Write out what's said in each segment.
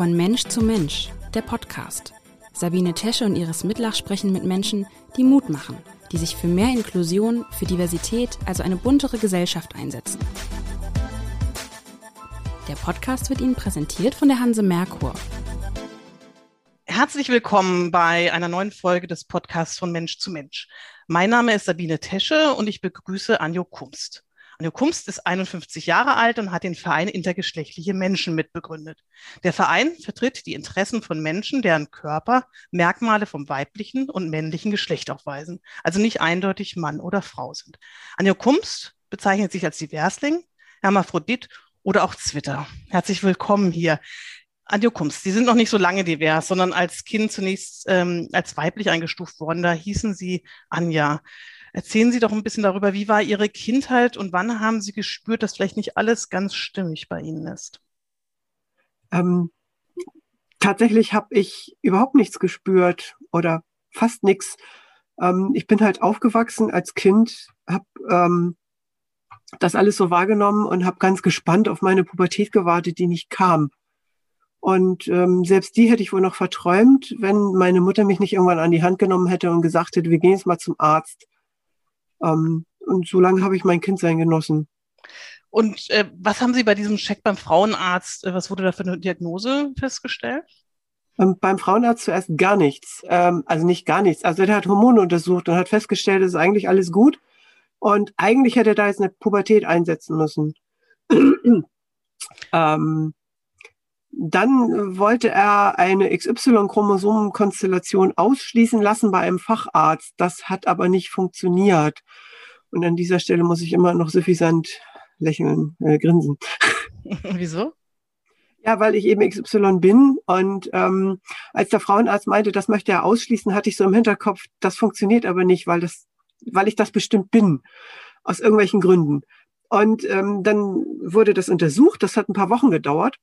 Von Mensch zu Mensch, der Podcast. Sabine Tesche und Iris Mitlach sprechen mit Menschen, die Mut machen, die sich für mehr Inklusion, für Diversität, also eine buntere Gesellschaft einsetzen. Der Podcast wird Ihnen präsentiert von der Hanse Merkur. Herzlich willkommen bei einer neuen Folge des Podcasts von Mensch zu Mensch. Mein Name ist Sabine Tesche und ich begrüße Anjo Kumst. Anjo Kumst ist 51 Jahre alt und hat den Verein Intergeschlechtliche Menschen mitbegründet. Der Verein vertritt die Interessen von Menschen, deren Körper Merkmale vom weiblichen und männlichen Geschlecht aufweisen, also nicht eindeutig Mann oder Frau sind. Anjo Kumst bezeichnet sich als Diversling, Hermaphrodit oder auch Zwitter. Herzlich willkommen hier. Anjo Kumst, Sie sind noch nicht so lange divers, sondern als Kind zunächst ähm, als weiblich eingestuft worden. Da hießen Sie Anja. Erzählen Sie doch ein bisschen darüber, wie war Ihre Kindheit und wann haben Sie gespürt, dass vielleicht nicht alles ganz stimmig bei Ihnen ist? Ähm, tatsächlich habe ich überhaupt nichts gespürt oder fast nichts. Ähm, ich bin halt aufgewachsen als Kind, habe ähm, das alles so wahrgenommen und habe ganz gespannt auf meine Pubertät gewartet, die nicht kam. Und ähm, selbst die hätte ich wohl noch verträumt, wenn meine Mutter mich nicht irgendwann an die Hand genommen hätte und gesagt hätte, wir gehen jetzt mal zum Arzt. Ähm, und so lange habe ich mein Kindsein genossen. Und äh, was haben Sie bei diesem Check beim Frauenarzt, äh, was wurde da für eine Diagnose festgestellt? Ähm, beim Frauenarzt zuerst gar nichts. Ähm, also nicht gar nichts. Also der hat Hormone untersucht und hat festgestellt, es ist eigentlich alles gut. Und eigentlich hätte er da jetzt eine Pubertät einsetzen müssen. ähm, dann wollte er eine XY-Chromosomenkonstellation ausschließen lassen bei einem Facharzt. Das hat aber nicht funktioniert. Und an dieser Stelle muss ich immer noch suffisant lächeln, äh, grinsen. Wieso? Ja, weil ich eben XY bin. Und ähm, als der Frauenarzt meinte, das möchte er ausschließen, hatte ich so im Hinterkopf, das funktioniert aber nicht, weil das, weil ich das bestimmt bin. Aus irgendwelchen Gründen. Und ähm, dann wurde das untersucht. Das hat ein paar Wochen gedauert.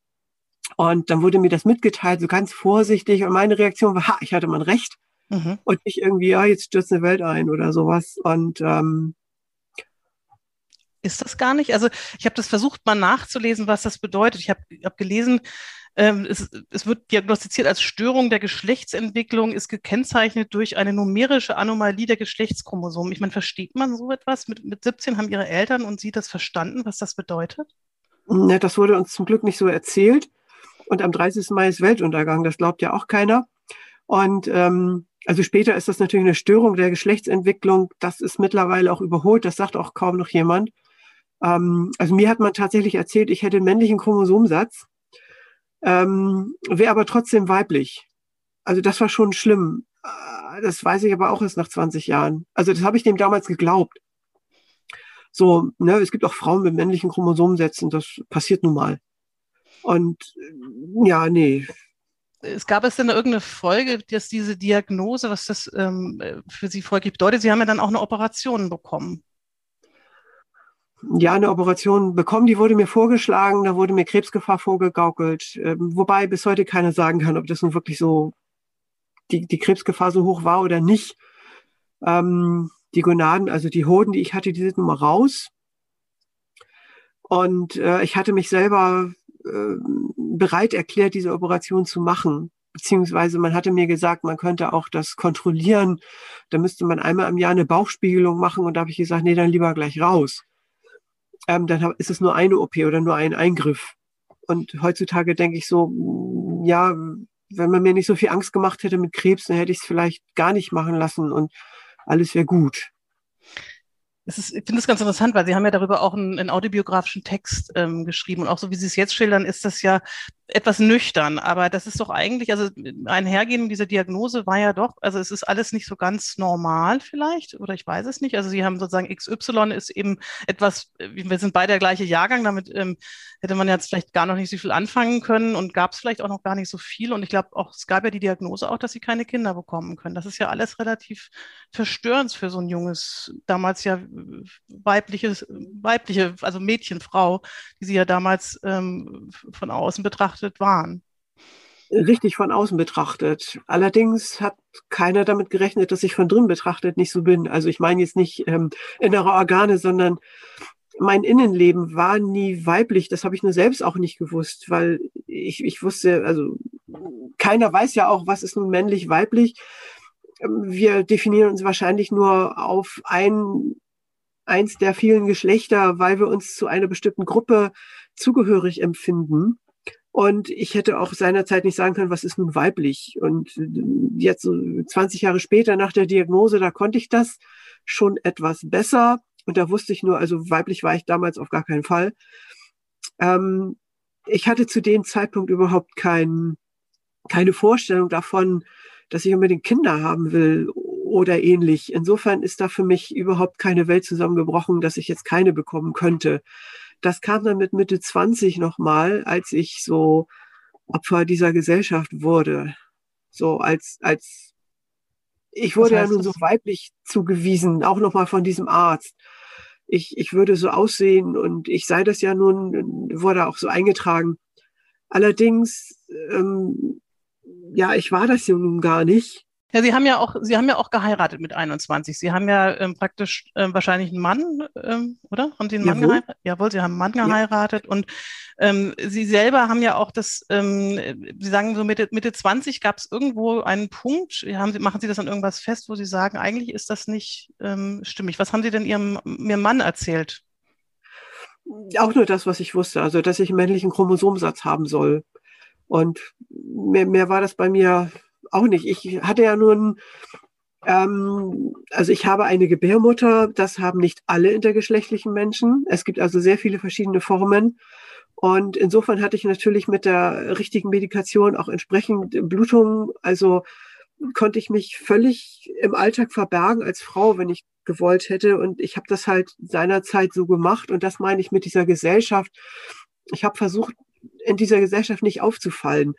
Und dann wurde mir das mitgeteilt, so ganz vorsichtig. Und meine Reaktion war, ha, ich hatte mal recht. Mhm. Und nicht irgendwie, ja, jetzt stürzt eine Welt ein oder sowas. Und ähm, ist das gar nicht? Also ich habe das versucht mal nachzulesen, was das bedeutet. Ich habe hab gelesen, ähm, es, es, wird diagnostiziert als Störung der Geschlechtsentwicklung, ist gekennzeichnet durch eine numerische Anomalie der Geschlechtschromosomen. Ich meine, versteht man so etwas? Mit, mit 17 haben Ihre Eltern und Sie das verstanden, was das bedeutet? Ne, das wurde uns zum Glück nicht so erzählt. Und am 30. Mai ist Weltuntergang, das glaubt ja auch keiner. Und ähm, also später ist das natürlich eine Störung der Geschlechtsentwicklung. Das ist mittlerweile auch überholt, das sagt auch kaum noch jemand. Ähm, also mir hat man tatsächlich erzählt, ich hätte einen männlichen Chromosomsatz, ähm, wäre aber trotzdem weiblich. Also das war schon schlimm. Äh, das weiß ich aber auch erst nach 20 Jahren. Also das habe ich dem damals geglaubt. So, ne, es gibt auch Frauen mit männlichen Chromosomensätzen, das passiert nun mal. Und ja, nee. Es gab es denn irgendeine Folge, dass diese Diagnose, was das ähm, für Sie folglich bedeutet? Sie haben ja dann auch eine Operation bekommen. Ja, eine Operation bekommen, die wurde mir vorgeschlagen, da wurde mir Krebsgefahr vorgegaukelt, ähm, wobei bis heute keiner sagen kann, ob das nun wirklich so die, die Krebsgefahr so hoch war oder nicht. Ähm, die Gonaden, also die Hoden, die ich hatte, die sind nun mal raus. Und äh, ich hatte mich selber äh, bereit erklärt, diese Operation zu machen. Beziehungsweise man hatte mir gesagt, man könnte auch das kontrollieren. Da müsste man einmal im Jahr eine Bauchspiegelung machen. Und da habe ich gesagt, nee, dann lieber gleich raus. Ähm, dann ist es nur eine OP oder nur ein Eingriff. Und heutzutage denke ich so, ja, wenn man mir nicht so viel Angst gemacht hätte mit Krebs, dann hätte ich es vielleicht gar nicht machen lassen und alles wäre gut ist, ich finde es ganz interessant, weil Sie haben ja darüber auch einen, einen autobiografischen Text ähm, geschrieben. Und auch so wie Sie es jetzt schildern, ist das ja etwas nüchtern, aber das ist doch eigentlich, also einhergehen mit dieser Diagnose war ja doch, also es ist alles nicht so ganz normal vielleicht, oder ich weiß es nicht. Also Sie haben sozusagen XY ist eben etwas, wir sind beide der gleiche Jahrgang, damit ähm, hätte man jetzt vielleicht gar noch nicht so viel anfangen können und gab es vielleicht auch noch gar nicht so viel. Und ich glaube auch, es gab ja die Diagnose auch, dass sie keine Kinder bekommen können. Das ist ja alles relativ verstörend für so ein junges, damals ja weibliches, weibliche, also Mädchen, Frau, die sie ja damals ähm, von außen betrachtet betrachtet waren. Richtig von außen betrachtet. Allerdings hat keiner damit gerechnet, dass ich von drin betrachtet nicht so bin. Also ich meine jetzt nicht ähm, innere Organe, sondern mein Innenleben war nie weiblich. Das habe ich nur selbst auch nicht gewusst, weil ich, ich wusste, also keiner weiß ja auch, was ist nun männlich, weiblich. Ähm, wir definieren uns wahrscheinlich nur auf ein, eins der vielen Geschlechter, weil wir uns zu einer bestimmten Gruppe zugehörig empfinden. Und ich hätte auch seinerzeit nicht sagen können, was ist nun weiblich. Und jetzt 20 Jahre später nach der Diagnose, da konnte ich das schon etwas besser. Und da wusste ich nur, also weiblich war ich damals auf gar keinen Fall. Ähm, ich hatte zu dem Zeitpunkt überhaupt kein, keine Vorstellung davon, dass ich unbedingt Kinder haben will oder ähnlich. Insofern ist da für mich überhaupt keine Welt zusammengebrochen, dass ich jetzt keine bekommen könnte. Das kam dann mit Mitte 20 nochmal, als ich so Opfer dieser Gesellschaft wurde. So als, als, ich wurde ja nun so weiblich zugewiesen, auch nochmal von diesem Arzt. Ich, ich würde so aussehen und ich sei das ja nun, wurde auch so eingetragen. Allerdings, ähm, ja, ich war das ja nun gar nicht. Ja, Sie haben ja auch, Sie haben ja auch geheiratet mit 21. Sie haben ja ähm, praktisch äh, wahrscheinlich einen Mann, ähm, oder? Haben Sie einen Mann geheiratet? Jawohl, Sie haben einen Mann geheiratet ja. und ähm, Sie selber haben ja auch das, ähm, Sie sagen so Mitte, Mitte 20 gab es irgendwo einen Punkt, haben Sie, machen Sie das an irgendwas fest, wo Sie sagen, eigentlich ist das nicht ähm, stimmig. Was haben Sie denn Ihrem, Ihrem Mann erzählt? Auch nur das, was ich wusste, also dass ich einen männlichen Chromosomsatz haben soll. Und mehr, mehr war das bei mir auch nicht. Ich hatte ja nun, ähm, also ich habe eine Gebärmutter, das haben nicht alle intergeschlechtlichen Menschen. Es gibt also sehr viele verschiedene Formen. Und insofern hatte ich natürlich mit der richtigen Medikation auch entsprechend Blutungen. Also konnte ich mich völlig im Alltag verbergen als Frau, wenn ich gewollt hätte. Und ich habe das halt seinerzeit so gemacht. Und das meine ich mit dieser Gesellschaft. Ich habe versucht, in dieser Gesellschaft nicht aufzufallen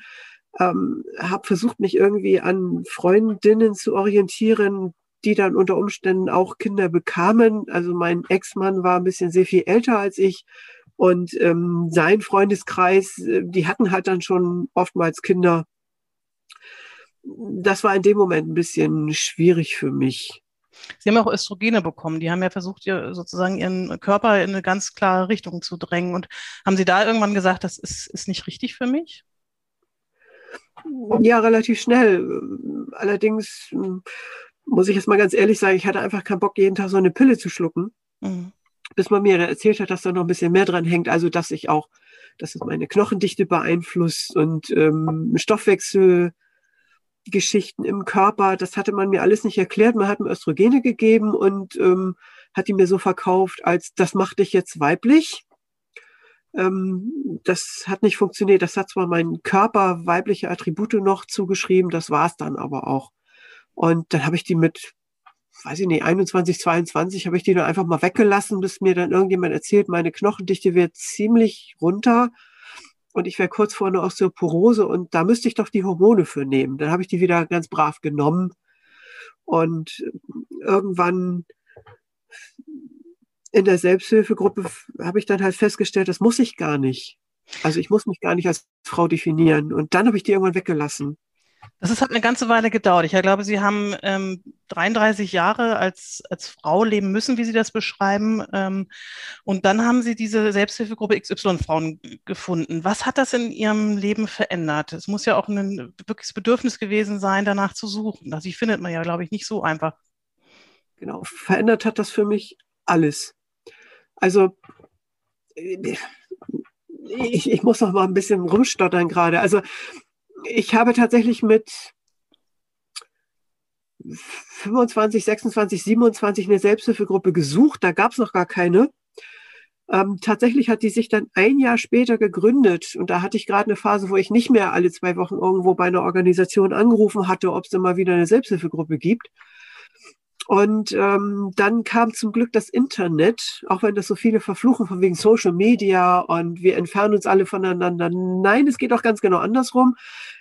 ähm, habe versucht, mich irgendwie an Freundinnen zu orientieren, die dann unter Umständen auch Kinder bekamen. Also mein Ex-Mann war ein bisschen sehr viel älter als ich und ähm, sein Freundeskreis, äh, die hatten halt dann schon oftmals Kinder. Das war in dem Moment ein bisschen schwierig für mich. Sie haben auch Östrogene bekommen. Die haben ja versucht, ihr sozusagen ihren Körper in eine ganz klare Richtung zu drängen. Und haben Sie da irgendwann gesagt, das ist, ist nicht richtig für mich? Ja, relativ schnell. Allerdings hm, muss ich jetzt mal ganz ehrlich sagen, ich hatte einfach keinen Bock, jeden Tag so eine Pille zu schlucken. Mhm. Bis man mir erzählt hat, dass da noch ein bisschen mehr dran hängt. Also, dass ich auch, dass es meine Knochendichte beeinflusst und ähm, Stoffwechselgeschichten im Körper. Das hatte man mir alles nicht erklärt. Man hat mir Östrogene gegeben und ähm, hat die mir so verkauft, als das macht dich jetzt weiblich. Ähm, das hat nicht funktioniert. Das hat zwar mein Körper weibliche Attribute noch zugeschrieben, das war es dann aber auch. Und dann habe ich die mit, weiß ich nicht, 21, 22, habe ich die dann einfach mal weggelassen, bis mir dann irgendjemand erzählt, meine Knochendichte wird ziemlich runter und ich wäre kurz vor einer Osteoporose und da müsste ich doch die Hormone für nehmen. Dann habe ich die wieder ganz brav genommen und irgendwann in der Selbsthilfegruppe habe ich dann halt festgestellt, das muss ich gar nicht. Also ich muss mich gar nicht als Frau definieren. Und dann habe ich die irgendwann weggelassen. Das ist, hat eine ganze Weile gedauert. Ich glaube, Sie haben ähm, 33 Jahre als, als Frau leben müssen, wie Sie das beschreiben. Ähm, und dann haben Sie diese Selbsthilfegruppe XY-Frauen gefunden. Was hat das in Ihrem Leben verändert? Es muss ja auch ein wirkliches Bedürfnis gewesen sein, danach zu suchen. Das findet man ja, glaube ich, nicht so einfach. Genau, verändert hat das für mich alles. Also ich, ich muss noch mal ein bisschen rumstottern gerade. Also ich habe tatsächlich mit 25, 26, 27 eine Selbsthilfegruppe gesucht. Da gab es noch gar keine. Ähm, tatsächlich hat die sich dann ein Jahr später gegründet. Und da hatte ich gerade eine Phase, wo ich nicht mehr alle zwei Wochen irgendwo bei einer Organisation angerufen hatte, ob es immer wieder eine Selbsthilfegruppe gibt. Und ähm, dann kam zum Glück das Internet, auch wenn das so viele verfluchen von wegen Social Media und wir entfernen uns alle voneinander. Nein, es geht auch ganz genau andersrum.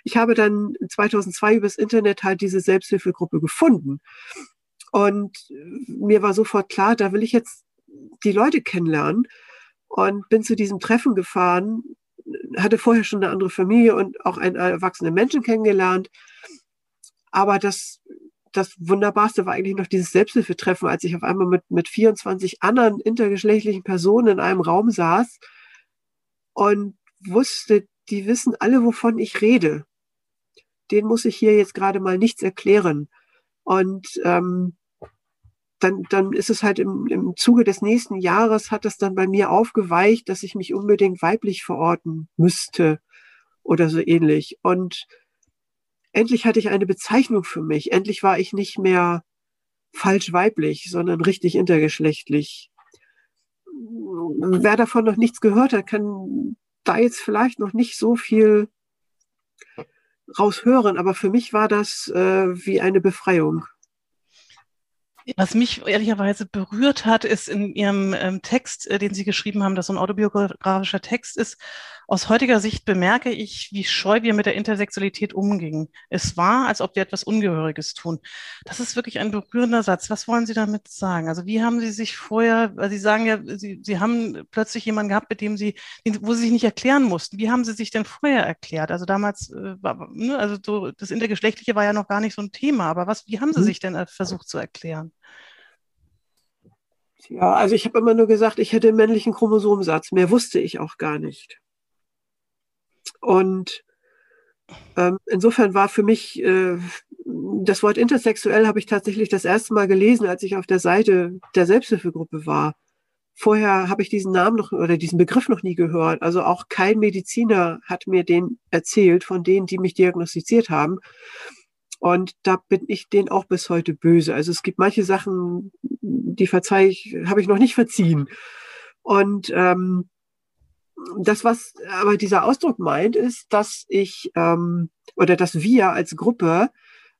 Ich habe dann 2002 übers Internet halt diese Selbsthilfegruppe gefunden. Und mir war sofort klar, da will ich jetzt die Leute kennenlernen und bin zu diesem Treffen gefahren, hatte vorher schon eine andere Familie und auch einen erwachsenen Menschen kennengelernt. Aber das das Wunderbarste war eigentlich noch dieses Selbsthilfetreffen, als ich auf einmal mit, mit 24 anderen intergeschlechtlichen Personen in einem Raum saß und wusste, die wissen alle, wovon ich rede. den muss ich hier jetzt gerade mal nichts erklären. Und ähm, dann, dann ist es halt im, im Zuge des nächsten Jahres hat es dann bei mir aufgeweicht, dass ich mich unbedingt weiblich verorten müsste oder so ähnlich. Und endlich hatte ich eine Bezeichnung für mich. Endlich war ich nicht mehr falsch weiblich, sondern richtig intergeschlechtlich. Wer davon noch nichts gehört hat, kann da jetzt vielleicht noch nicht so viel raushören, aber für mich war das äh, wie eine Befreiung. Was mich ehrlicherweise berührt hat, ist in Ihrem ähm, Text, äh, den Sie geschrieben haben, dass so ein autobiografischer Text ist, aus heutiger Sicht bemerke ich, wie scheu wir mit der Intersexualität umgingen. Es war, als ob wir etwas Ungehöriges tun. Das ist wirklich ein berührender Satz. Was wollen Sie damit sagen? Also wie haben Sie sich vorher, weil Sie sagen ja, Sie, Sie haben plötzlich jemanden gehabt, mit dem Sie, wo Sie sich nicht erklären mussten. Wie haben Sie sich denn vorher erklärt? Also damals, äh, war, ne, also so, das Intergeschlechtliche war ja noch gar nicht so ein Thema, aber was, wie haben Sie mhm. sich denn äh, versucht zu erklären? Ja, also ich habe immer nur gesagt, ich hätte einen männlichen Chromosomsatz. Mehr wusste ich auch gar nicht. Und ähm, insofern war für mich äh, das Wort intersexuell habe ich tatsächlich das erste Mal gelesen, als ich auf der Seite der Selbsthilfegruppe war. Vorher habe ich diesen Namen noch oder diesen Begriff noch nie gehört. Also auch kein Mediziner hat mir den erzählt von denen, die mich diagnostiziert haben. Und da bin ich denen auch bis heute böse. Also es gibt manche Sachen, die verzeih ich, habe ich noch nicht verziehen. Und ähm, das, was aber dieser Ausdruck meint, ist, dass ich ähm, oder dass wir als Gruppe,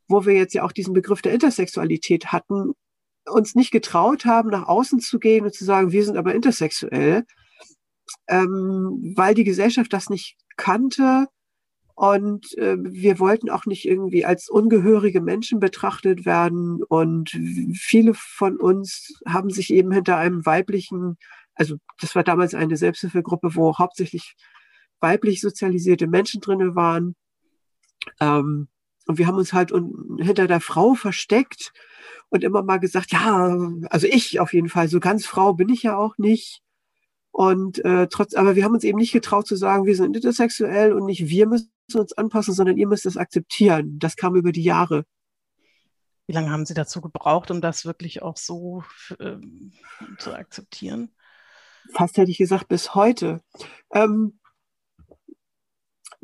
wo wir jetzt ja auch diesen Begriff der Intersexualität hatten, uns nicht getraut haben, nach außen zu gehen und zu sagen, wir sind aber intersexuell, ähm, weil die Gesellschaft das nicht kannte und äh, wir wollten auch nicht irgendwie als ungehörige Menschen betrachtet werden. Und viele von uns haben sich eben hinter einem weiblichen, also das war damals eine Selbsthilfegruppe, wo hauptsächlich weiblich sozialisierte Menschen drinne waren. Ähm, und wir haben uns halt hinter der Frau versteckt und immer mal gesagt, ja, also ich auf jeden Fall, so ganz Frau bin ich ja auch nicht. Und äh, trotz, aber wir haben uns eben nicht getraut zu sagen, wir sind intersexuell und nicht wir müssen uns anpassen, sondern ihr müsst es akzeptieren. Das kam über die Jahre. Wie lange haben Sie dazu gebraucht, um das wirklich auch so äh, zu akzeptieren? Fast hätte ich gesagt, bis heute. Ähm,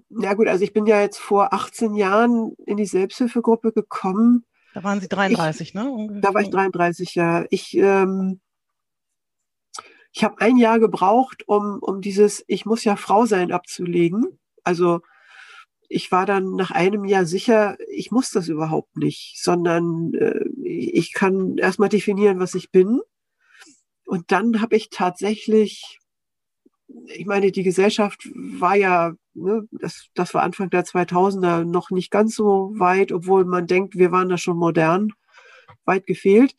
ja gut, also ich bin ja jetzt vor 18 Jahren in die Selbsthilfegruppe gekommen. Da waren Sie 33, ich, ne? Ungefähr. Da war ich 33, ja. Ich, ähm, ich habe ein Jahr gebraucht, um, um dieses Ich muss ja Frau sein abzulegen. Also ich war dann nach einem Jahr sicher, ich muss das überhaupt nicht, sondern äh, ich kann erstmal definieren, was ich bin. Und dann habe ich tatsächlich, ich meine, die Gesellschaft war ja, ne, das, das war Anfang der 2000er noch nicht ganz so weit, obwohl man denkt, wir waren da schon modern, weit gefehlt.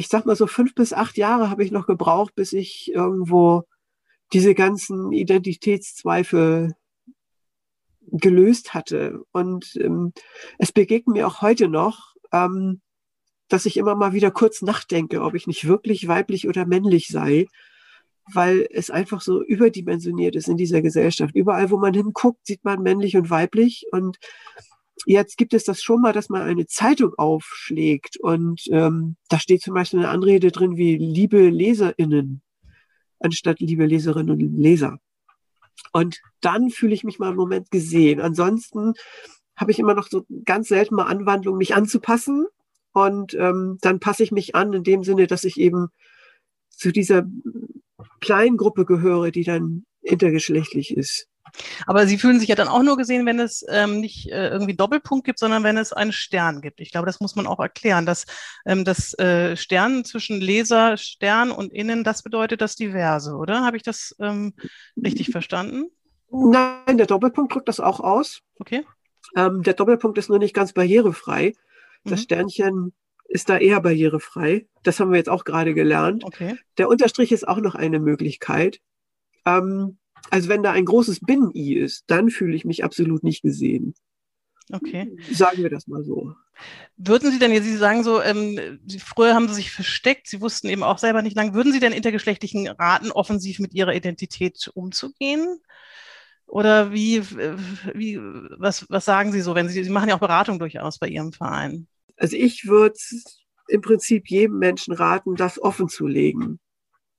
Ich sag mal so fünf bis acht Jahre habe ich noch gebraucht, bis ich irgendwo diese ganzen Identitätszweifel gelöst hatte. Und ähm, es begegnet mir auch heute noch, ähm, dass ich immer mal wieder kurz nachdenke, ob ich nicht wirklich weiblich oder männlich sei, weil es einfach so überdimensioniert ist in dieser Gesellschaft. Überall, wo man hinguckt, sieht man männlich und weiblich. Und jetzt gibt es das schon mal, dass man eine Zeitung aufschlägt und ähm, da steht zum Beispiel eine Anrede drin wie liebe LeserInnen anstatt liebe Leserinnen und Leser. Und dann fühle ich mich mal im Moment gesehen. Ansonsten habe ich immer noch so ganz selten mal Anwandlung, mich anzupassen. Und ähm, dann passe ich mich an in dem Sinne, dass ich eben zu dieser kleinen Gruppe gehöre, die dann intergeschlechtlich ist. Aber Sie fühlen sich ja dann auch nur gesehen, wenn es ähm, nicht äh, irgendwie Doppelpunkt gibt, sondern wenn es einen Stern gibt. Ich glaube, das muss man auch erklären, dass ähm, das äh, Stern zwischen Leser, Stern und Innen, das bedeutet das Diverse, oder? Habe ich das ähm, richtig verstanden? Nein, der Doppelpunkt drückt das auch aus. Okay. Ähm, der Doppelpunkt ist nur nicht ganz barrierefrei. Das mhm. Sternchen ist da eher barrierefrei. Das haben wir jetzt auch gerade gelernt. Okay. Der Unterstrich ist auch noch eine Möglichkeit. Ähm, also wenn da ein großes Binnen-I ist, dann fühle ich mich absolut nicht gesehen. Okay. Sagen wir das mal so. Würden Sie denn, Sie sagen so, ähm, früher haben Sie sich versteckt, Sie wussten eben auch selber nicht lang, würden Sie denn intergeschlechtlichen raten, offensiv mit Ihrer Identität umzugehen? Oder wie, wie was, was sagen Sie so, wenn Sie, Sie machen ja auch Beratung durchaus bei Ihrem Verein? Also ich würde im Prinzip jedem Menschen raten, das offen zu legen.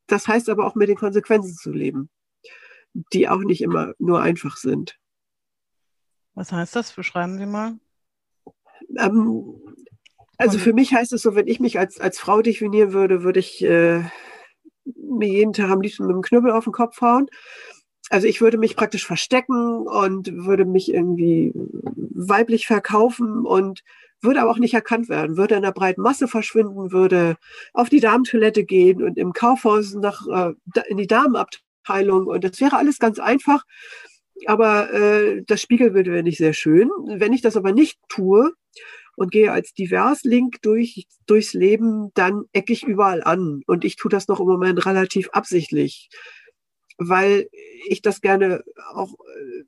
Das heißt aber auch mit den Konsequenzen zu leben, die auch nicht immer nur einfach sind. Was heißt das? Beschreiben Sie mal. Ähm, also für mich heißt es so, wenn ich mich als, als Frau definieren würde, würde ich äh, mir jeden Tag am liebsten mit dem Knüppel auf den Kopf hauen. Also ich würde mich praktisch verstecken und würde mich irgendwie weiblich verkaufen und würde aber auch nicht erkannt werden, würde in der breiten Masse verschwinden, würde auf die Damentoilette gehen und im Kaufhaus nach, äh, in die Damenabteilung und das wäre alles ganz einfach. Aber äh, das Spiegelbild wäre nicht sehr schön. Wenn ich das aber nicht tue und gehe als divers Link durch, durchs Leben, dann ecke ich überall an. Und ich tue das noch im Moment relativ absichtlich, weil ich das gerne auch äh,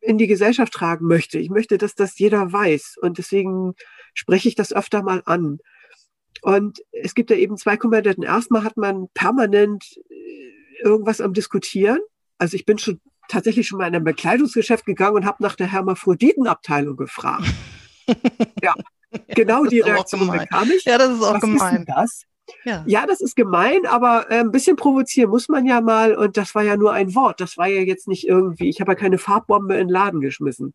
in die Gesellschaft tragen möchte. Ich möchte, dass das jeder weiß. Und deswegen spreche ich das öfter mal an. Und es gibt ja eben zwei Komponenten. Erstmal hat man permanent irgendwas am Diskutieren. Also ich bin schon tatsächlich schon mal in ein Bekleidungsgeschäft gegangen und habe nach der Hermaphroditenabteilung gefragt. ja, genau die Reaktion bekam ich. Ja, das ist auch Was gemein. Ist das? Ja. ja, das ist gemein, aber äh, ein bisschen provozieren muss man ja mal. Und das war ja nur ein Wort. Das war ja jetzt nicht irgendwie, ich habe ja keine Farbbombe in den Laden geschmissen.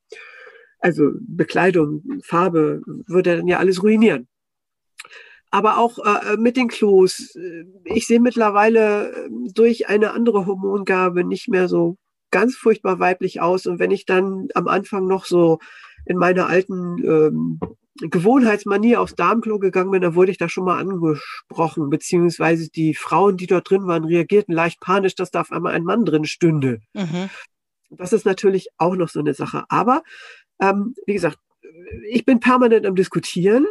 Also Bekleidung, Farbe würde dann ja alles ruinieren. Aber auch äh, mit den Klos. Äh, ich sehe mittlerweile äh, durch eine andere Hormongabe nicht mehr so ganz furchtbar weiblich aus. Und wenn ich dann am Anfang noch so in meiner alten ähm, Gewohnheitsmanier aufs Darmklo gegangen bin, da wurde ich da schon mal angesprochen, beziehungsweise die Frauen, die dort drin waren, reagierten leicht panisch, dass da auf einmal ein Mann drin stünde. Mhm. Das ist natürlich auch noch so eine Sache. Aber ähm, wie gesagt, ich bin permanent am Diskutieren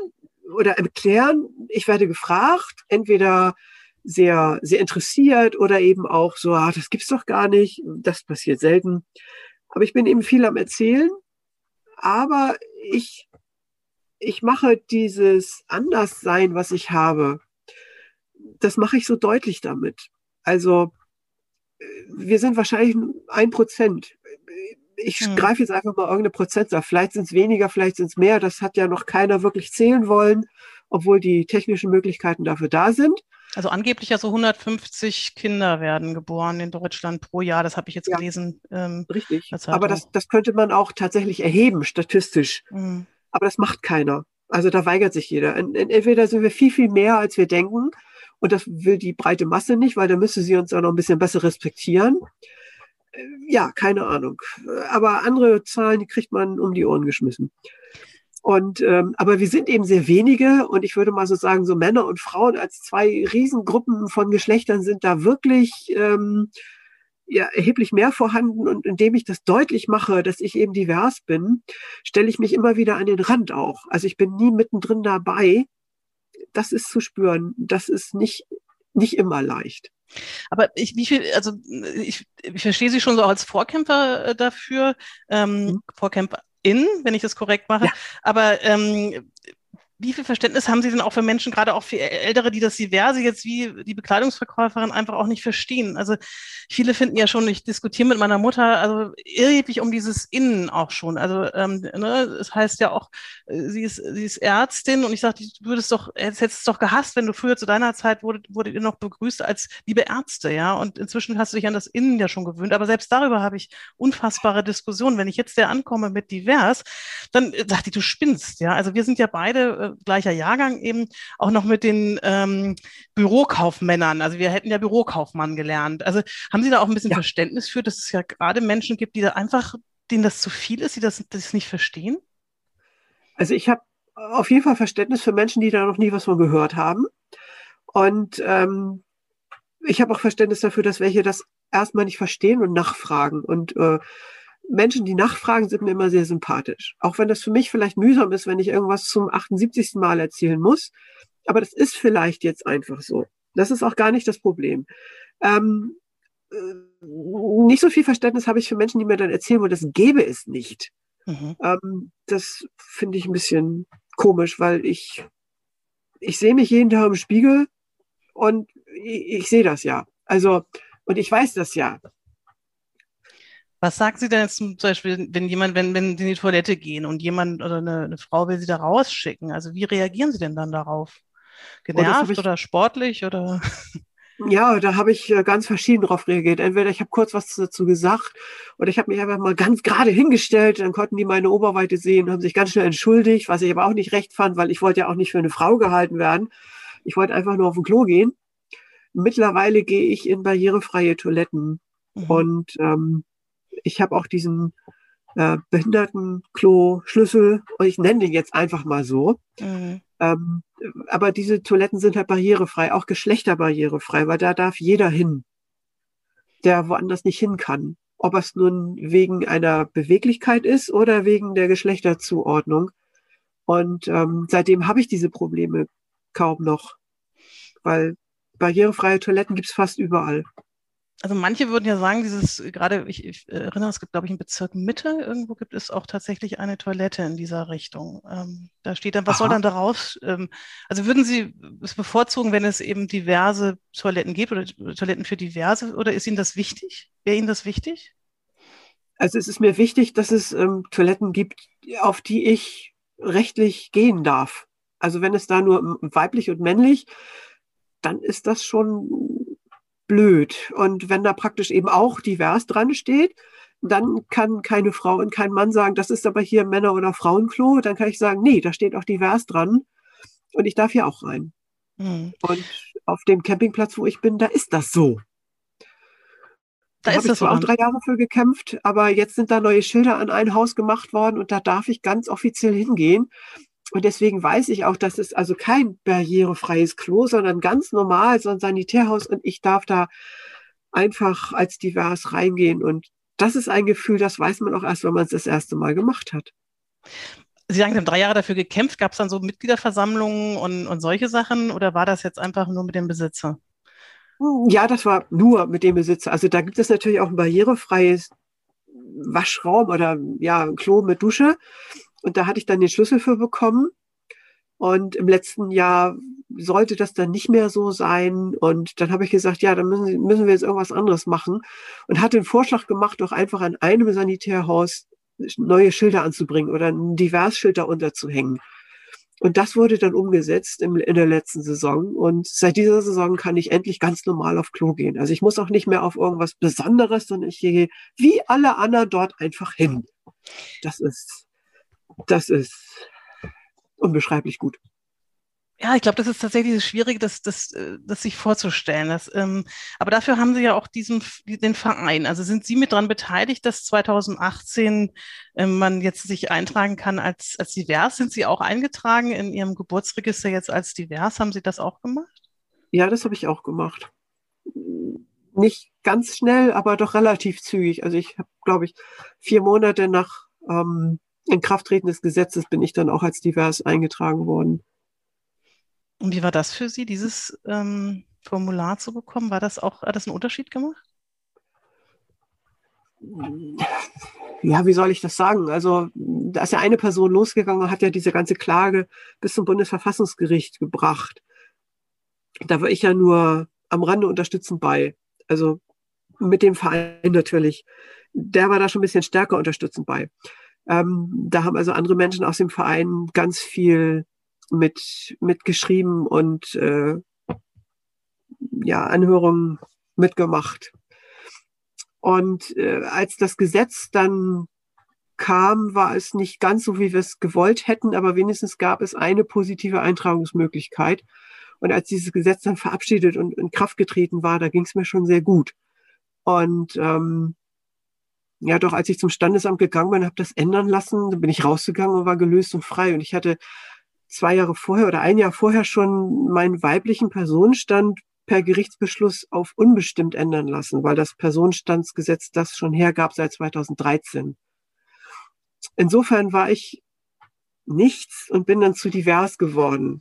oder erklären. Ich werde gefragt, entweder sehr, sehr interessiert oder eben auch so, ah, das gibt's doch gar nicht. Das passiert selten. Aber ich bin eben viel am Erzählen. Aber ich ich mache dieses Anderssein, was ich habe, das mache ich so deutlich damit. Also wir sind wahrscheinlich ein Prozent. Ich hm. greife jetzt einfach mal irgendeine Prozentzahl. Vielleicht sind es weniger, vielleicht sind es mehr. Das hat ja noch keiner wirklich zählen wollen, obwohl die technischen Möglichkeiten dafür da sind. Also angeblich ja so 150 Kinder werden geboren in Deutschland pro Jahr. Das habe ich jetzt ja, gelesen. Ähm, richtig. Aber das, das könnte man auch tatsächlich erheben, statistisch. Mhm. Aber das macht keiner. Also da weigert sich jeder. Entweder sind wir viel, viel mehr, als wir denken. Und das will die breite Masse nicht, weil da müsste sie uns auch noch ein bisschen besser respektieren. Ja, keine Ahnung. Aber andere Zahlen, die kriegt man um die Ohren geschmissen. Und ähm, aber wir sind eben sehr wenige und ich würde mal so sagen, so Männer und Frauen als zwei Riesengruppen von Geschlechtern sind da wirklich ähm, ja, erheblich mehr vorhanden. Und indem ich das deutlich mache, dass ich eben divers bin, stelle ich mich immer wieder an den Rand auch. Also ich bin nie mittendrin dabei. Das ist zu spüren. Das ist nicht, nicht immer leicht. Aber ich, wie viel, also ich, ich verstehe Sie schon so als Vorkämpfer äh, dafür, ähm, mhm. Vorkämpferin, wenn ich das korrekt mache. Ja. Aber ähm, wie viel Verständnis haben Sie denn auch für Menschen, gerade auch für Ältere, die das Diverse jetzt wie die Bekleidungsverkäuferin einfach auch nicht verstehen? Also viele finden ja schon, ich diskutiere mit meiner Mutter, also ewig um dieses Innen auch schon. Also ähm, ne, es heißt ja auch, äh, sie ist, sie ist Ärztin und ich sage, du würdest doch, hättest es doch gehasst, wenn du früher zu deiner Zeit wurdet, wurdet ihr noch begrüßt als liebe Ärzte, ja. Und inzwischen hast du dich an das Innen ja schon gewöhnt. Aber selbst darüber habe ich unfassbare Diskussionen. Wenn ich jetzt der ankomme mit divers, dann äh, sagt die, du spinnst, ja. Also wir sind ja beide äh, gleicher Jahrgang eben auch noch mit den ähm, Bürokaufmännern. Also wir hätten ja Bürokaufmann gelernt. Also haben Sie da auch ein bisschen ja. Verständnis für, dass es ja gerade Menschen gibt, die da einfach, denen das zu viel ist, die das, das nicht verstehen? Also ich habe auf jeden Fall Verständnis für Menschen, die da noch nie was von gehört haben. Und ähm, ich habe auch Verständnis dafür, dass welche das erstmal nicht verstehen und nachfragen. Und äh, Menschen, die nachfragen, sind mir immer sehr sympathisch. Auch wenn das für mich vielleicht mühsam ist, wenn ich irgendwas zum 78. Mal erzählen muss. Aber das ist vielleicht jetzt einfach so. Das ist auch gar nicht das Problem. Ähm, äh, nicht so viel Verständnis habe ich für Menschen, die mir dann erzählen wollen, das gäbe es nicht. Mhm. Ähm, das finde ich ein bisschen komisch, weil ich, ich sehe mich jeden Tag im Spiegel und ich, ich sehe das ja. Also, und ich weiß das ja. Was sagen Sie denn jetzt zum Beispiel, wenn jemand, wenn, wenn Sie in die Toilette gehen und jemand oder eine, eine Frau will Sie da rausschicken? Also wie reagieren Sie denn dann darauf? Oh, Genervt oh, oder sportlich oder? Ja, da habe ich äh, ganz verschieden drauf reagiert. Entweder ich habe kurz was dazu gesagt oder ich habe mich einfach mal ganz gerade hingestellt, dann konnten die meine Oberweite sehen, haben sich ganz schnell entschuldigt, was ich aber auch nicht recht fand, weil ich wollte ja auch nicht für eine Frau gehalten werden. Ich wollte einfach nur auf den Klo gehen. Mittlerweile gehe ich in barrierefreie Toiletten mhm. und ähm, ich habe auch diesen äh, Behindertenklo-Schlüssel und ich nenne den jetzt einfach mal so. Mhm. Ähm, aber diese Toiletten sind halt barrierefrei, auch geschlechterbarrierefrei, weil da darf jeder hin, der woanders nicht hin kann. Ob es nun wegen einer Beweglichkeit ist oder wegen der Geschlechterzuordnung. Und ähm, seitdem habe ich diese Probleme kaum noch, weil barrierefreie Toiletten gibt es fast überall also manche würden ja sagen, dieses, gerade, ich, ich erinnere, es gibt, glaube ich, im Bezirk Mitte, irgendwo gibt es auch tatsächlich eine Toilette in dieser Richtung. Ähm, da steht dann, was Aha. soll dann daraus? Ähm, also würden Sie es bevorzugen, wenn es eben diverse Toiletten gibt oder Toiletten für diverse, oder ist Ihnen das wichtig? Wäre Ihnen das wichtig? Also es ist mir wichtig, dass es ähm, Toiletten gibt, auf die ich rechtlich gehen darf. Also wenn es da nur weiblich und männlich, dann ist das schon blöd. Und wenn da praktisch eben auch divers dran steht, dann kann keine Frau und kein Mann sagen, das ist aber hier Männer- oder Frauenklo. Dann kann ich sagen, nee, da steht auch divers dran und ich darf hier auch rein. Mhm. Und auf dem Campingplatz, wo ich bin, da ist das so. Da, da habe ich zwar auch drei Jahre für gekämpft, aber jetzt sind da neue Schilder an ein Haus gemacht worden und da darf ich ganz offiziell hingehen. Und deswegen weiß ich auch, dass es also kein barrierefreies Klo, sondern ganz normal, so ein Sanitärhaus und ich darf da einfach als divers reingehen. Und das ist ein Gefühl, das weiß man auch erst, wenn man es das erste Mal gemacht hat. Sie sagen, Sie haben drei Jahre dafür gekämpft. Gab es dann so Mitgliederversammlungen und, und solche Sachen oder war das jetzt einfach nur mit dem Besitzer? Ja, das war nur mit dem Besitzer. Also da gibt es natürlich auch ein barrierefreies Waschraum oder ja, ein Klo mit Dusche. Und da hatte ich dann den Schlüssel für bekommen. Und im letzten Jahr sollte das dann nicht mehr so sein. Und dann habe ich gesagt, ja, dann müssen, müssen wir jetzt irgendwas anderes machen. Und hatte den Vorschlag gemacht, doch einfach an einem Sanitärhaus neue Schilder anzubringen oder ein Diversschild darunter zu hängen. Und das wurde dann umgesetzt im, in der letzten Saison. Und seit dieser Saison kann ich endlich ganz normal auf Klo gehen. Also ich muss auch nicht mehr auf irgendwas Besonderes, sondern ich gehe wie alle anderen dort einfach hin. Das ist das ist unbeschreiblich gut. Ja, ich glaube, das ist tatsächlich das Schwierige, das, das, äh, das sich vorzustellen. Das, ähm, aber dafür haben Sie ja auch diesen, den Verein. Also sind Sie mit daran beteiligt, dass 2018 ähm, man jetzt sich eintragen kann als, als divers? Sind Sie auch eingetragen in Ihrem Geburtsregister jetzt als divers? Haben Sie das auch gemacht? Ja, das habe ich auch gemacht. Nicht ganz schnell, aber doch relativ zügig. Also ich habe, glaube ich, vier Monate nach ähm, Inkrafttreten des Gesetzes bin ich dann auch als divers eingetragen worden. Und wie war das für Sie, dieses ähm, Formular zu bekommen? War das auch, hat das einen Unterschied gemacht? Ja, wie soll ich das sagen? Also, da ist ja eine Person losgegangen und hat ja diese ganze Klage bis zum Bundesverfassungsgericht gebracht. Da war ich ja nur am Rande unterstützend bei. Also mit dem Verein natürlich. Der war da schon ein bisschen stärker unterstützend bei. Ähm, da haben also andere Menschen aus dem Verein ganz viel mit mitgeschrieben und äh, ja Anhörungen mitgemacht. Und äh, als das Gesetz dann kam, war es nicht ganz so, wie wir es gewollt hätten, aber wenigstens gab es eine positive Eintragungsmöglichkeit. Und als dieses Gesetz dann verabschiedet und in Kraft getreten war, da ging es mir schon sehr gut. Und ähm, ja, doch als ich zum Standesamt gegangen bin, habe das ändern lassen, dann bin ich rausgegangen und war gelöst und frei. Und ich hatte zwei Jahre vorher oder ein Jahr vorher schon meinen weiblichen Personenstand per Gerichtsbeschluss auf unbestimmt ändern lassen, weil das Personenstandsgesetz das schon hergab seit 2013. Insofern war ich nichts und bin dann zu divers geworden.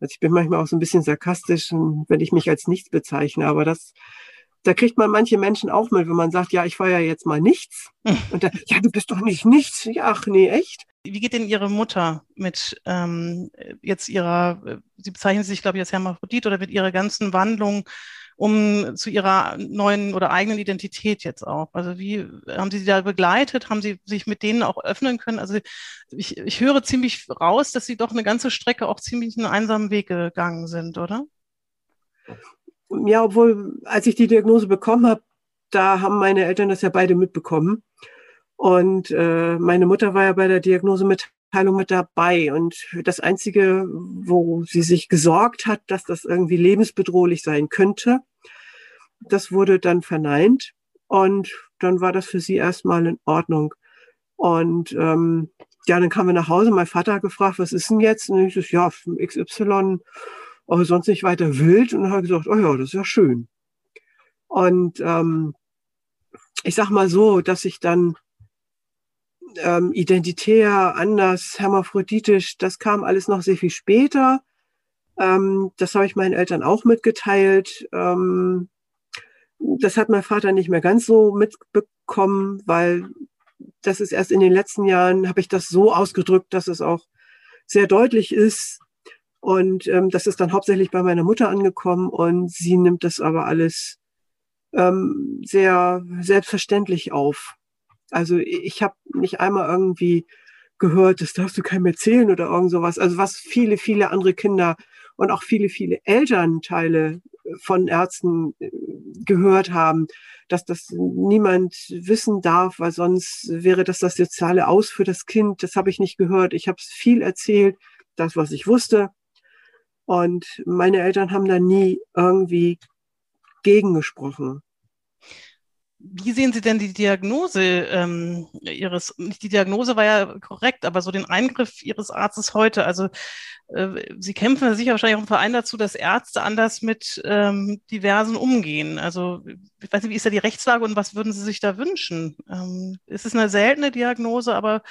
Also ich bin manchmal auch so ein bisschen sarkastisch, wenn ich mich als nichts bezeichne, aber das da kriegt man manche Menschen auch mit, wenn man sagt, ja, ich war ja jetzt mal nichts. Und dann, ja, du bist doch nicht nichts. Ja, ach nee, echt? Wie geht denn Ihre Mutter mit ähm, jetzt ihrer, Sie bezeichnen sich, glaube ich, als Hermaphrodit oder mit ihrer ganzen Wandlung um zu ihrer neuen oder eigenen Identität jetzt auch? Also wie haben Sie sie da begleitet? Haben Sie sich mit denen auch öffnen können? Also ich, ich höre ziemlich raus, dass Sie doch eine ganze Strecke auch ziemlich einen einsamen Weg gegangen sind, oder? Ja, obwohl, als ich die Diagnose bekommen habe, da haben meine Eltern das ja beide mitbekommen. Und äh, meine Mutter war ja bei der Diagnosemitteilung mit dabei. Und das Einzige, wo sie sich gesorgt hat, dass das irgendwie lebensbedrohlich sein könnte, das wurde dann verneint. Und dann war das für sie erstmal in Ordnung. Und ähm, ja, dann kamen wir nach Hause. Mein Vater hat gefragt, was ist denn jetzt? Und ich so, ja, XY, aber sonst nicht weiter wild. Und hat gesagt, oh ja, das ist ja schön. Und ähm, ich sag mal so, dass ich dann ähm, identitär, anders, hermaphroditisch, das kam alles noch sehr viel später. Ähm, das habe ich meinen Eltern auch mitgeteilt. Ähm, das hat mein Vater nicht mehr ganz so mitbekommen, weil das ist erst in den letzten Jahren, habe ich das so ausgedrückt, dass es auch sehr deutlich ist. Und ähm, das ist dann hauptsächlich bei meiner Mutter angekommen und sie nimmt das aber alles ähm, sehr selbstverständlich auf. Also ich habe nicht einmal irgendwie gehört, das darfst du keinem erzählen oder irgend sowas. Also was viele, viele andere Kinder und auch viele, viele Elternteile von Ärzten äh, gehört haben, dass das niemand wissen darf, weil sonst wäre das das soziale Aus für das Kind. Das habe ich nicht gehört. Ich habe es viel erzählt, das, was ich wusste. Und meine Eltern haben da nie irgendwie gegengesprochen. Wie sehen Sie denn die Diagnose ähm, Ihres, nicht die Diagnose war ja korrekt, aber so den Eingriff Ihres Arztes heute? Also äh, Sie kämpfen sicher wahrscheinlich auch im Verein dazu, dass Ärzte anders mit ähm, Diversen umgehen. Also ich weiß nicht, wie ist da die Rechtslage und was würden Sie sich da wünschen? Ähm, ist es eine seltene Diagnose, aber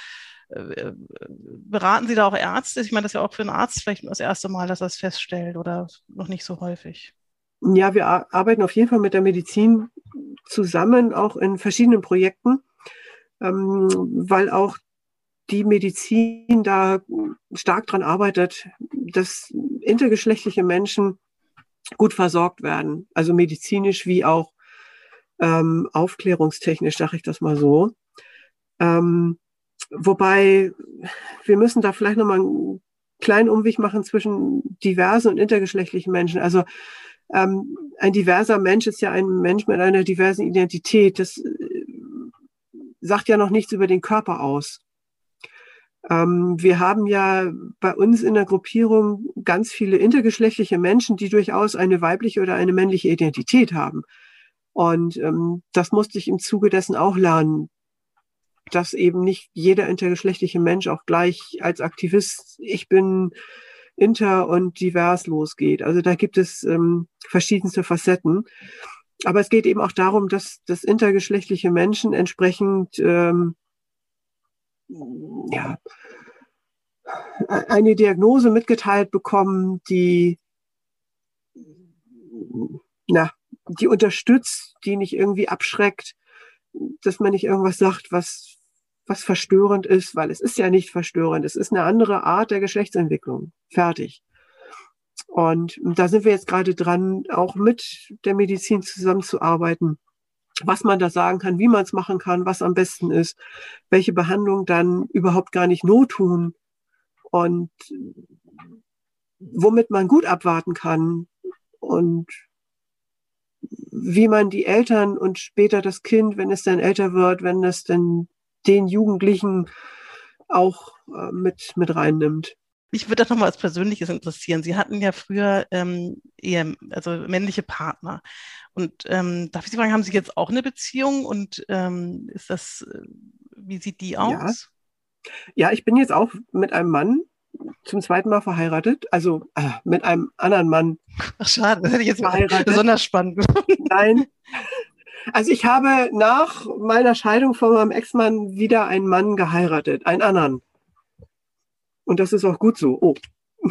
beraten Sie da auch Ärzte? Ich meine, das ist ja auch für einen Arzt vielleicht das erste Mal, dass er es feststellt oder noch nicht so häufig. Ja, wir arbeiten auf jeden Fall mit der Medizin zusammen, auch in verschiedenen Projekten, ähm, weil auch die Medizin da stark dran arbeitet, dass intergeschlechtliche Menschen gut versorgt werden, also medizinisch wie auch ähm, aufklärungstechnisch, sage ich das mal so. Ähm, wobei wir müssen da vielleicht nochmal einen kleinen Umweg machen zwischen diversen und intergeschlechtlichen Menschen. Also ähm, ein diverser Mensch ist ja ein Mensch mit einer diversen Identität. Das äh, sagt ja noch nichts über den Körper aus. Ähm, wir haben ja bei uns in der Gruppierung ganz viele intergeschlechtliche Menschen, die durchaus eine weibliche oder eine männliche Identität haben. Und ähm, das musste ich im Zuge dessen auch lernen, dass eben nicht jeder intergeschlechtliche Mensch auch gleich als Aktivist, ich bin inter und divers losgeht. Also da gibt es ähm, verschiedenste Facetten. Aber es geht eben auch darum, dass, dass intergeschlechtliche Menschen entsprechend ähm, ja, eine Diagnose mitgeteilt bekommen, die, na, die unterstützt, die nicht irgendwie abschreckt, dass man nicht irgendwas sagt, was, was verstörend ist, weil es ist ja nicht verstörend. Es ist eine andere Art der Geschlechtsentwicklung. Fertig. Und da sind wir jetzt gerade dran, auch mit der Medizin zusammenzuarbeiten, was man da sagen kann, wie man es machen kann, was am besten ist, welche Behandlungen dann überhaupt gar nicht not tun und womit man gut abwarten kann und wie man die Eltern und später das Kind, wenn es dann älter wird, wenn es dann den Jugendlichen auch äh, mit, mit reinnimmt. Mich würde das nochmal als Persönliches interessieren. Sie hatten ja früher ähm, eher, also männliche Partner. Und ähm, darf ich Sie fragen, haben Sie jetzt auch eine Beziehung und ähm, ist das, äh, wie sieht die aus? Ja. ja, ich bin jetzt auch mit einem Mann zum zweiten Mal verheiratet, also äh, mit einem anderen Mann. Ach, schade, das hätte ich jetzt verheiratet. besonders spannend gefunden. Nein, also ich habe nach meiner Scheidung von meinem Ex-Mann wieder einen Mann geheiratet, einen anderen. Und das ist auch gut so. Oh.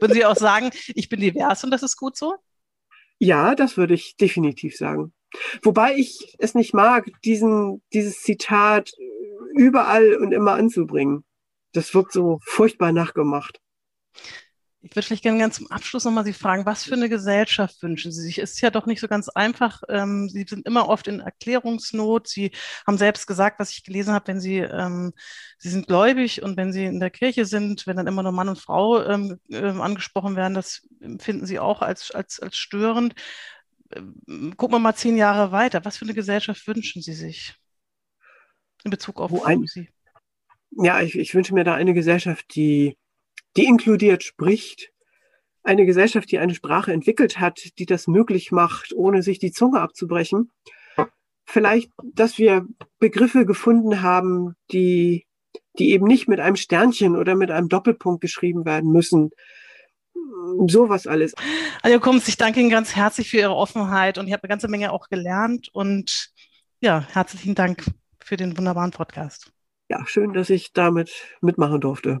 Würden Sie auch sagen, ich bin divers und das ist gut so? Ja, das würde ich definitiv sagen. Wobei ich es nicht mag, diesen, dieses Zitat überall und immer anzubringen. Das wirkt so furchtbar nachgemacht. Ich würde vielleicht gerne ganz zum Abschluss nochmal Sie fragen, was für eine Gesellschaft wünschen Sie sich? Es ist ja doch nicht so ganz einfach. Ähm, Sie sind immer oft in Erklärungsnot. Sie haben selbst gesagt, was ich gelesen habe, wenn Sie, ähm, Sie sind gläubig und wenn Sie in der Kirche sind, wenn dann immer nur Mann und Frau ähm, äh, angesprochen werden, das finden Sie auch als, als, als störend. Gucken wir mal zehn Jahre weiter. Was für eine Gesellschaft wünschen Sie sich in Bezug auf Wo ein, Sie? Ja, ich, ich wünsche mir da eine Gesellschaft, die die inkludiert spricht. Eine Gesellschaft, die eine Sprache entwickelt hat, die das möglich macht, ohne sich die Zunge abzubrechen. Vielleicht, dass wir Begriffe gefunden haben, die, die eben nicht mit einem Sternchen oder mit einem Doppelpunkt geschrieben werden müssen. Sowas alles. Also Kunz, ich danke Ihnen ganz herzlich für Ihre Offenheit und ich habe eine ganze Menge auch gelernt und ja, herzlichen Dank für den wunderbaren Podcast. Ja, schön, dass ich damit mitmachen durfte.